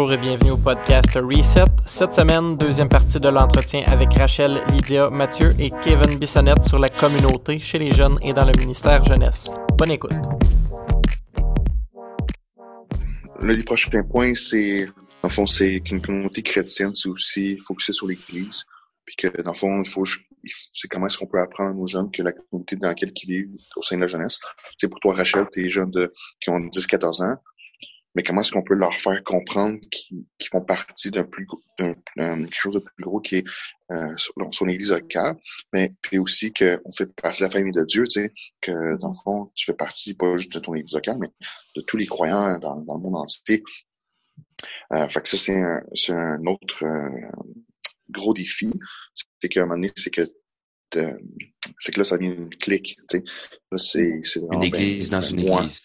Bonjour et bienvenue au podcast Reset. Cette semaine, deuxième partie de l'entretien avec Rachel, Lydia, Mathieu et Kevin Bissonnette sur la communauté chez les jeunes et dans le ministère jeunesse. Bonne écoute. L'un des prochains points, c'est, dans le fond, c'est qu'une communauté chrétienne, c'est aussi focusé sur l'Église. Puis que, dans le fond, il faut, c'est comment est-ce qu'on peut apprendre aux jeunes que la communauté dans laquelle ils vivent au sein de la jeunesse. C'est pour toi, Rachel, t'es jeunes de, qui ont 10-14 ans mais comment est-ce qu'on peut leur faire comprendre qu'ils font partie d'un plus d'un quelque chose de plus gros qui est euh, son église locale, mais puis aussi qu'on fait partie de la famille de Dieu, tu sais, que dans le fond, tu fais partie pas juste de ton église locale, mais de tous les croyants dans, dans le monde entier. Euh, fait que ça, c'est un, c'est un autre euh, gros défi. C'est qu'à un moment donné, c'est que c'est que là, ça devient une clique, tu sais. Là, c'est, c'est une église dans une église.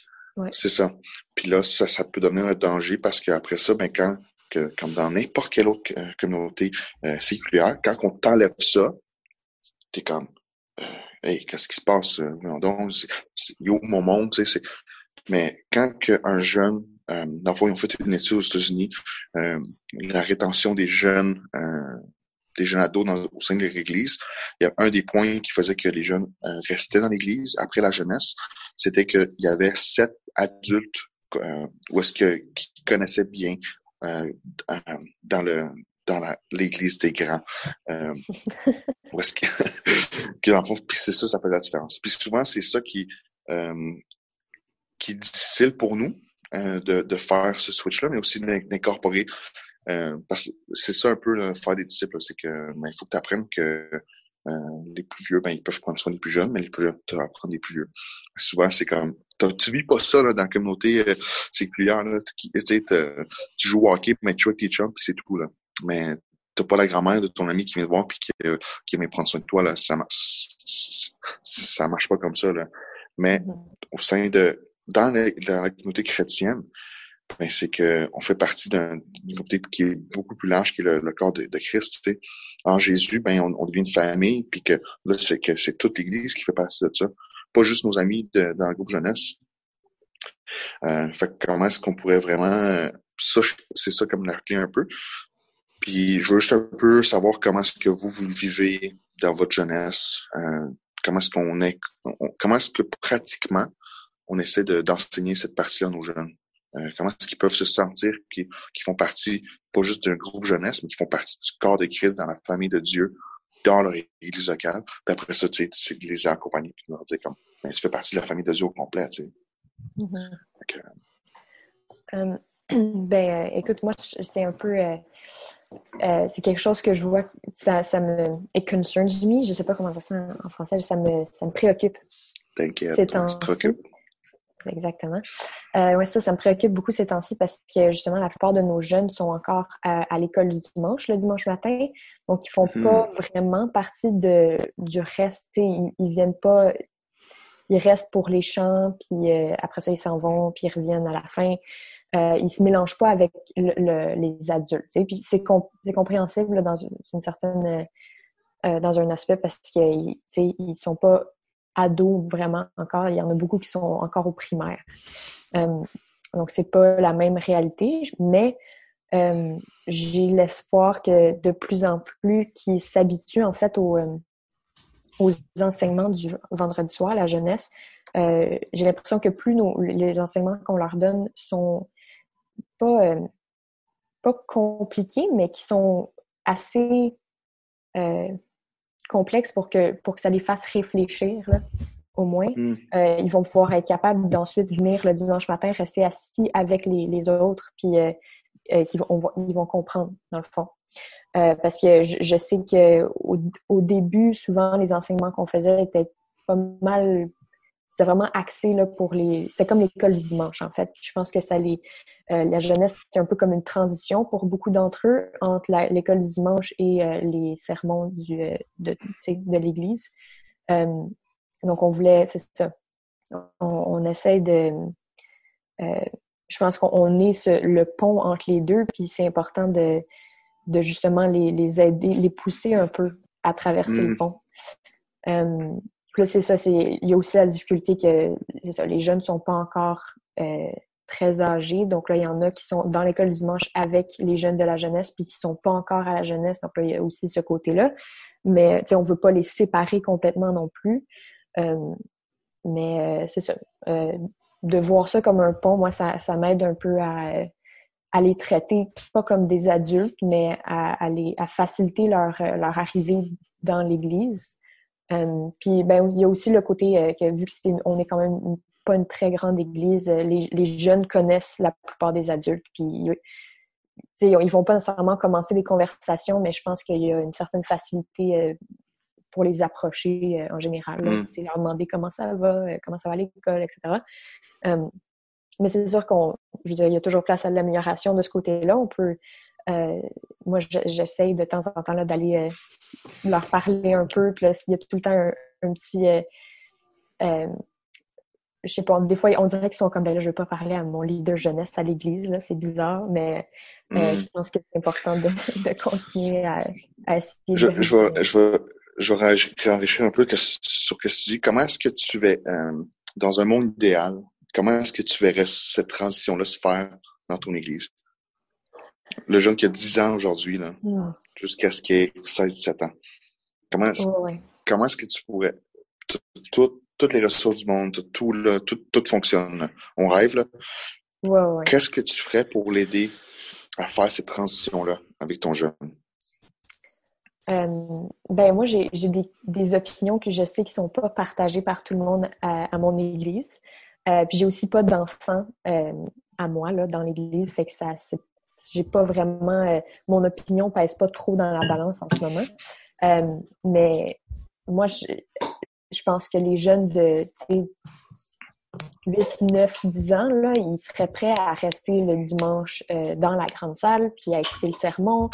C'est ça. Puis là, ça, ça peut devenir un danger parce qu'après ça, ben quand, que, comme dans n'importe quelle autre euh, communauté euh, séculaire, quand on t'enlève ça, t'es comme euh, Hey, qu'est-ce qui se passe? Euh, donc, où mon monde, tu sais, Mais quand un jeune, euh, dans ils ont fait une étude aux États-Unis, euh, la rétention des jeunes, des jeunes ados dans, au sein de l'église, il y a un des points qui faisait que les jeunes restaient dans l'église après la jeunesse, c'était qu'il y avait sept adultes euh, où est-ce que qui connaissaient bien euh, dans le dans l'église des grands. Euh, où est-ce que, que dans fond, puis c'est ça, ça fait la différence. Puis souvent, c'est ça qui euh, qui est difficile pour nous euh, de, de faire ce switch-là, mais aussi d'incorporer euh, parce que c'est ça un peu faire des disciples, c'est que ben, il faut que tu apprennes que euh, les plus vieux, ben, ils peuvent prendre soin des plus jeunes, mais les plus jeunes, vas prendre des plus vieux. Souvent, c'est comme, tu vis pas ça là, dans la communauté euh, séculière. Là, tu, tu joues au hockey, mais tu joues avec tes chums, puis c'est tout. Là. Mais t'as pas la grand-mère de ton ami qui vient te voir puis qui, euh, qui vient prendre soin de toi. Là. Ça, ça marche pas comme ça. Là. Mais mm-hmm. au sein de dans la, la communauté chrétienne, ben, c'est que on fait partie d'une communauté qui est beaucoup plus large, qui est le, corps de, de Christ. En Jésus, ben on, on, devient une famille, puis que là, c'est que c'est toute l'Église qui fait partie de ça. Pas juste nos amis de, dans le groupe jeunesse. Euh, fait comment est-ce qu'on pourrait vraiment euh, ça, c'est ça comme la clé un peu. Puis je veux juste un peu savoir comment est-ce que vous, vous vivez dans votre jeunesse. Euh, comment est-ce qu'on est, comment est-ce que pratiquement on essaie d'enseigner cette partie-là à nos jeunes? Euh, comment est-ce qu'ils peuvent se sentir qu'ils font partie, pas juste d'un groupe jeunesse, mais qu'ils font partie du corps de Christ dans la famille de Dieu, dans leur église locale. Puis après ça, tu sais, c'est de les accompagner puis de leur dire comme, ben, tu fais partie de la famille de Dieu au complet, tu sais. Mm-hmm. Euh, ben, euh, écoute, moi, c'est un peu... c'est quelque chose que je vois, ça, ça me... It concerns me, je sais pas comment ça se en français, ça me, ça me préoccupe. T'inquiète, ça te préoccupe exactement. Euh, ouais, ça, ça me préoccupe beaucoup ces temps-ci parce que justement, la plupart de nos jeunes sont encore à, l'école du dimanche, le dimanche matin. Donc, ils font pas hmm. vraiment partie de, du reste. Ils, ils viennent pas. Ils restent pour les chants, puis euh, après ça, ils s'en vont, puis ils reviennent à la fin. Euh, ils se mélangent pas avec les adultes. Puis c'est compréhensible dans une, certaine euh, dans un aspect parce qu'ils ils sont pas ados vraiment encore. Il y en a beaucoup qui sont encore au primaire. Euh, donc, c'est pas la même réalité, mais euh, j'ai l'espoir que de plus en plus qu'ils s'habituent en fait aux, euh, aux enseignements du vendredi soir, la jeunesse. Euh, j'ai l'impression que plus nos, les enseignements qu'on leur donne sont pas, pas compliqués, mais qui sont assez complexe pour que, pour que ça les fasse réfléchir, là, au moins. Mm. Euh, ils vont pouvoir être capables d'ensuite venir le dimanche matin, rester assis avec les, les autres, puis euh, euh vont, ils vont comprendre, dans le fond. Parce que je, je sais qu'au au début, souvent, les enseignements qu'on faisait étaient pas mal c'est vraiment axé là, pour les. C'est comme l'école du dimanche, en fait. Je pense que ça les. Euh, la jeunesse, c'est un peu comme une transition pour beaucoup d'entre eux entre l'école du dimanche et euh, les sermons du, euh, de, de l'Église. donc, on voulait. C'est ça. On, on, essaie de. je pense qu'on est ce, le pont entre les deux, puis c'est important de, de justement les, les aider, les pousser un peu à traverser le mm. Pont c'est ça, c'est il y a aussi la difficulté que les jeunes sont pas encore euh, très âgés. Donc là, il y en a qui sont dans l'école du dimanche avec les jeunes de la jeunesse, puis qui sont pas encore à la jeunesse. Donc là, il y a aussi ce côté-là. Mais on ne veut pas les séparer complètement non plus. mais c'est ça. de voir ça comme un pont, moi, ça, ça m'aide un peu à les traiter pas comme des adultes, mais à, faciliter euh, leur arrivée dans l'Église. Euh, puis ben, il y a aussi le côté euh, que vu que est on est quand même pas une très grande Église, les, les jeunes connaissent la plupart des adultes. Puis ils vont pas nécessairement commencer des conversations, mais je pense qu'il y a une certaine facilité pour les approcher en général. Mm. Leur demander comment ça va, comment ça va à l'école, etc. Mais c'est sûr qu'on, je veux dire, il y a toujours place à l'amélioration de ce côté-là. On peut, euh, moi, j'essaye de temps en temps d'aller euh, leur parler un peu. Puis là, il y a tout le temps un, petit, euh, euh, je sais pas, des fois, on dirait qu'ils sont comme, ben là, je veux pas parler à mon leader jeunesse à l'église, là, c'est bizarre, mais mm. je pense que c'est important de, de continuer à, à essayer je, de... Je vais, je vais, je vais réenrichir un peu sur ce que tu dis. Comment est-ce que tu vas, dans un monde idéal, Comment est-ce que tu verrais cette transition-là se faire dans ton église? Le jeune qui a 10 ans aujourd'hui, là, hmm. jusqu'à ce qu'il ait 16-17 ans. Comment est-ce, comment est-ce que tu pourrais, toutes les ressources du monde, tout, là, tout, tout fonctionne. On rêve, là. Qu'est-ce que tu ferais pour l'aider à faire cette transition-là avec ton jeune? Euh, ben moi, j'ai, des, des, opinions que je sais qui sont pas partagées par tout le monde à mon église. Euh, puis j'ai aussi pas d'enfants euh, à moi là, dans l'Église, fait que ça, j'ai pas vraiment, euh, mon opinion pèse pas trop dans la balance en ce moment. mais moi, je, je pense que les jeunes de 8, 9, 10 ans, là, ils seraient prêts à rester le dimanche dans la grande salle, puis à écouter le sermon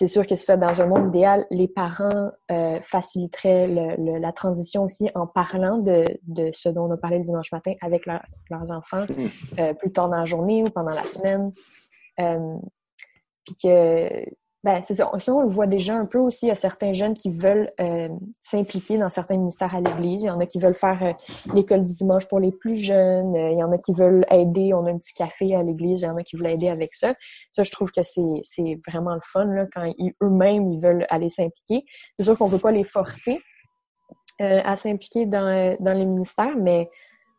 c'est sûr que ça, dans un monde idéal, les parents euh, faciliteraient la transition aussi en parlant de, ce dont on a parlé le dimanche matin avec leurs enfants mmh. euh, plus tard dans la journée ou pendant la semaine. Euh, puis que ben, c'est ça. on le voit déjà un peu aussi. Il y a certains jeunes qui veulent euh, s'impliquer dans certains ministères à l'Église. Il y en a qui veulent faire euh, l'école du dimanche pour les plus jeunes. Euh, il y en a qui veulent aider. On a un petit café à l'Église. Il y en a qui veulent aider avec ça. Ça, je trouve que c'est vraiment le fun là, quand eux-mêmes ils veulent aller s'impliquer. C'est sûr qu'on ne veut pas les forcer à s'impliquer dans, dans les ministères, mais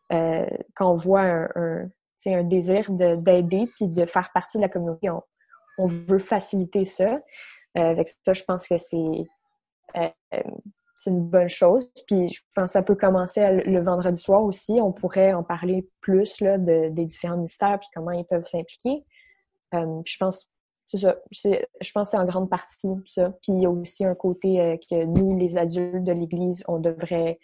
quand on voit un, un, un désir d'aider puis de faire partie de la communauté, on, on veut faciliter ça. Euh, avec ça, je pense que c'est euh, c'est une bonne chose. Puis je pense que ça peut commencer le vendredi soir aussi. On pourrait en parler plus des différents ministères puis comment ils peuvent s'impliquer. Euh, je pense que c'est en grande partie ça. Puis il y a aussi un côté que nous, les adultes de l'Église, on devrait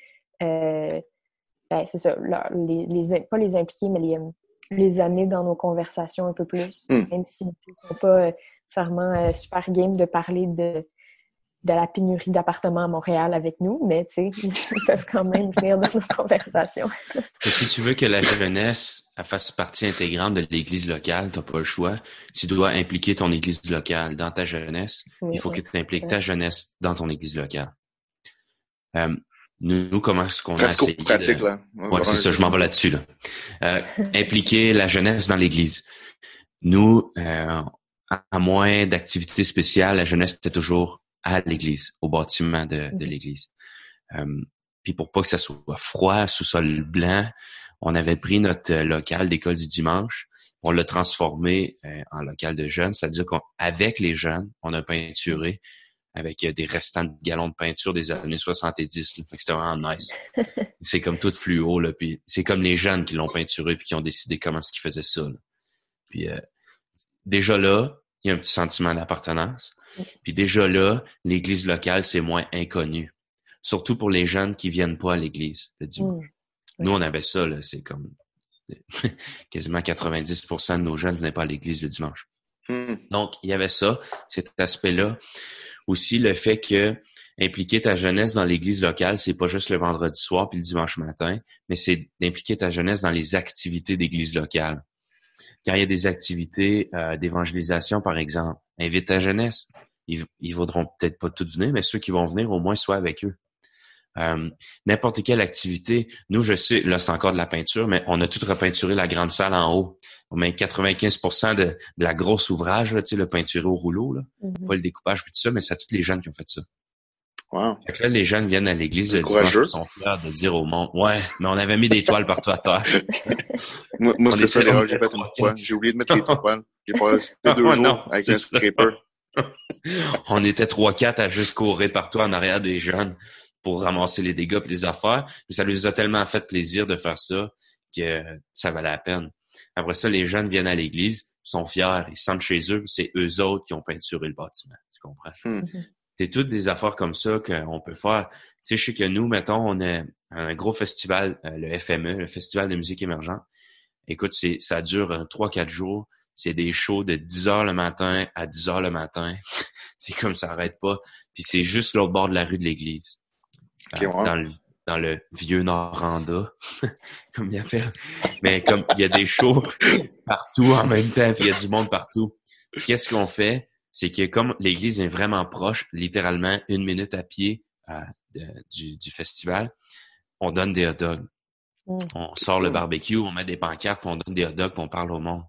ben, c'est ça, pas les impliquer, mais les, les amener dans nos conversations un peu plus, hmm. même si ils sont pas euh, nécessairement euh, super game de parler de, de la pénurie d'appartements à Montréal avec nous, mais tu sais, ils peuvent quand même venir dans nos conversations. Et si tu veux que la jeunesse fasse partie intégrante de l'église locale, tu n'as pas le choix. Tu dois impliquer ton église locale dans ta jeunesse. il faut que tu impliques ta jeunesse dans ton église locale. Euh, nous, comment est-ce qu'on a essayé pratique, là. Ouais, c'est ça, je m'en vais là-dessus. Là. Euh, impliquer la jeunesse dans l'Église. Nous, euh, à moins d'activités spéciales, la jeunesse était toujours à l'Église, au bâtiment de, de l'Église. Euh, puis pour pas que ça soit froid, sous-sol blanc, on avait pris notre local d'école du dimanche, on l'a transformé euh, en local de jeunes, c'est-à-dire qu'avec les jeunes, on a peinturé avec euh, des restants de galons de peinture des années 70. Là. Fait que c'était vraiment nice. c'est comme tout fluo, là, puis c'est comme les jeunes qui l'ont peinturé puis qui ont décidé comment est-ce qu'ils faisaient ça. Puis euh, déjà là, il y a un petit sentiment d'appartenance. Puis déjà là, l'église locale, c'est moins inconnu. Surtout pour les jeunes qui viennent pas à l'église le dimanche. Nous, on avait ça, là, c'est comme quasiment 90% de nos jeunes venaient pas à l'église le dimanche. Mm. Donc, il y avait ça, cet aspect-là. Aussi, le fait que impliquer ta jeunesse dans l'église locale, c'est pas juste le vendredi soir puis le dimanche matin, mais c'est d'impliquer ta jeunesse dans les activités d'église locale. Quand il y a des activités euh, d'évangélisation, par exemple, invite ta jeunesse. Ils, ils vaudront peut-être pas tous venir, mais ceux qui vont venir, au moins, soient avec eux. Euh, n'importe quelle activité. Nous, je sais, là, c'est encore de la peinture, mais on a tout repeinturé la grande salle en haut. On met 95 de, de, la grosse ouvrage, là, tu sais, le peinturé au rouleau, là. Mm-hmm. Pas le découpage, tout ça, mais c'est tous les jeunes qui ont fait ça. Wow. Fait que là, les jeunes viennent à l'église de dimanche, ils sont fiers de dire au monde, ouais, mais on avait mis des toiles partout à terre. moi, moi c'est ça, l'erreur j'ai fait une fois. J'ai oublié de mettre les toiles. J'ai passé deux oh, jours non, avec un scraper. on était trois, quatre à juste courir partout en arrière des jeunes pour ramasser les dégâts et les affaires. Mais ça leur a tellement fait plaisir de faire ça que ça valait la peine. Après ça, les jeunes viennent à l'église, sont fiers, ils sentent chez eux, c'est eux autres qui ont peinturé le bâtiment. Tu comprends? Hmm. Mhm. C'est toutes des affaires comme ça qu'on peut faire. Tu sais, je sais que nous, mettons, on a un gros festival, euh, le FME, le Festival de musique émergente. Écoute, c'est, ça dure euh, trois, quatre jours. C'est des shows de 10 heures le matin à 10 heures le matin. c'est comme ça n'arrête pas. Puis c'est juste l'autre bord de la rue de l'église. Dans, le, dans le vieux Noranda, comme il fait. Mais comme il y a des shows partout en même temps, puis il y a du monde partout. Qu'est-ce qu'on fait? C'est que comme l'église est vraiment proche, littéralement une minute à pied euh, du, du, festival, on donne des hot dogs. Mm. On sort le barbecue, on met des pancartes, puis on donne des hot dogs, puis on parle au monde.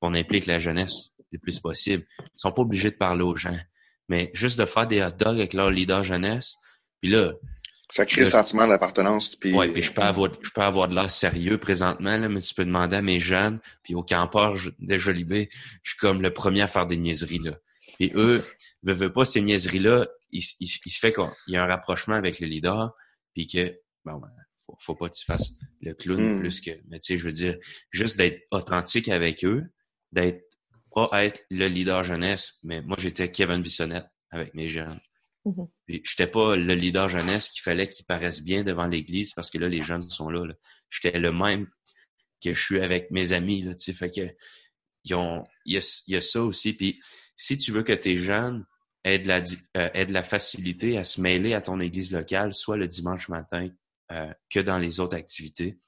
on implique la jeunesse le plus possible. Ils sont pas obligés de parler aux gens. Mais juste de faire des hot dogs avec leur leader jeunesse, puis là, ça crée le sentiment d'appartenance. Puis... Oui, puis je peux avoir, je peux avoir de l'air sérieux présentement, là, mais tu peux demander à mes jeunes, puis au campeur de Jolibé, je suis comme le premier à faire des niaiseries. Là. Et eux, ne veulent pas ces niaiseries-là, il, il, se fait qu'il y a un rapprochement avec le leader, puis que, bon, ben, faut, faut pas que tu fasses le clown hmm. plus que, mais tu sais, je veux dire, juste d'être authentique avec eux, d'être, pas être le leader jeunesse, mais moi, j'étais Kevin Bissonnette avec mes jeunes. Mm-hmm. Je j'étais pas le leader jeunesse qu'il fallait qu'il paraisse bien devant l'église parce que là, les jeunes sont là. J'étais le même que je suis avec mes amis. Là, fait que il y a, ça aussi. Puis si tu veux que tes jeunes aient de, la, euh, de la facilité à se mêler à ton église locale, soit le dimanche matin euh, que dans les autres activités,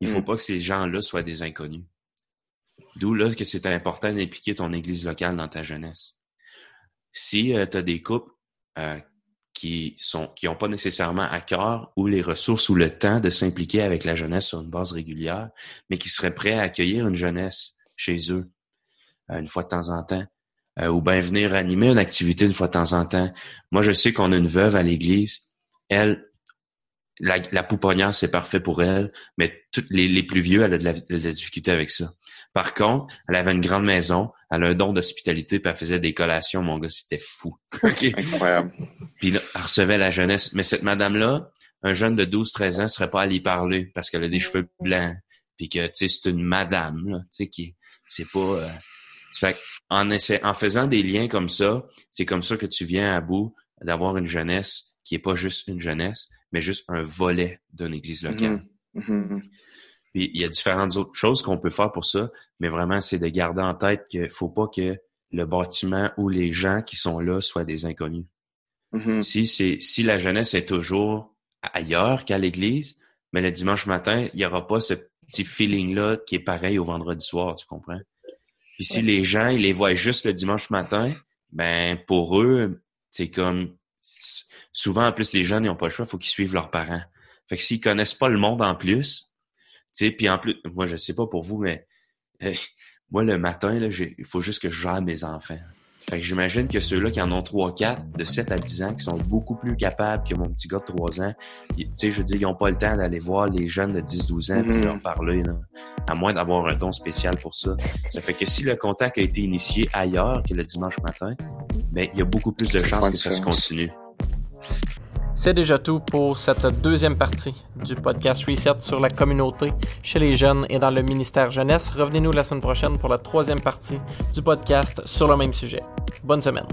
il faut mm. pas que ces gens-là soient des inconnus. D'où là que c'est important d'impliquer ton église locale dans ta jeunesse. Si euh, tu as des couples euh, qui sont qui n'ont pas nécessairement à cœur ou les ressources ou le temps de s'impliquer avec la jeunesse sur une base régulière, mais qui seraient prêts à accueillir une jeunesse chez eux euh, une fois de temps en temps, euh, ou bien venir animer une activité une fois de temps en temps. Moi, je sais qu'on a une veuve à l'église. Elle, la, la pouponnière, c'est parfait pour elle, mais toutes les, les plus vieux, elle a de la, de la, difficulté avec ça. Par contre, elle avait une grande maison, elle a un don d'hospitalité, puis elle faisait des collations, mon gars, c'était fou. Incroyable. Puis là, elle recevait la jeunesse. Mais cette madame-là, un jeune de 12-13 ans serait pas allé y parler parce qu'elle a des cheveux blancs, puis que, tu sais, c'est une madame, là, tu sais, qui, c'est pas... Euh... Fait en, essa... en faisant des liens comme ça, c'est comme ça que tu viens à bout d'avoir une jeunesse qui est pas juste une jeunesse, mais juste un volet d'une église locale. Mm-hmm. Mm-hmm. Puis il y a différentes autres choses qu'on peut faire pour ça, mais vraiment, c'est de garder en tête qu'il faut pas que le bâtiment ou les gens qui sont là soient des inconnus. Si c'est si la jeunesse est toujours ailleurs qu'à l'église, mais le dimanche matin, il y aura pas ce petit feeling-là qui est pareil au vendredi soir, tu comprends? Puis si les gens, ils les voient juste le dimanche matin, ben pour eux, c'est comme souvent, en plus, les jeunes, n'ont pas le choix, il faut qu'ils suivent leurs parents. Fait que s'ils connaissent pas le monde en plus, tu sais, puis en plus, moi, je sais pas pour vous, mais moi, le matin, là, il faut juste que je gère mes enfants. Fait que j'imagine que ceux-là qui en ont 3, 4, de 7 à 10 ans, qui sont beaucoup plus capables que mon petit gars de 3 ans, tu sais, je veux dire, ils n'ont pas le temps d'aller voir les jeunes de 10, 12 ans et mm-hmm. leur parler, là, à moins d'avoir un don spécial pour ça. Ça fait que si le contact a été initié ailleurs que le dimanche matin, ben, il y a beaucoup plus de chances que ça se continue. C'est déjà tout pour cette deuxième partie du podcast Reset sur la communauté chez les jeunes et dans le ministère jeunesse. Revenez-nous la semaine prochaine pour la troisième partie du podcast sur le même sujet. Bonne semaine.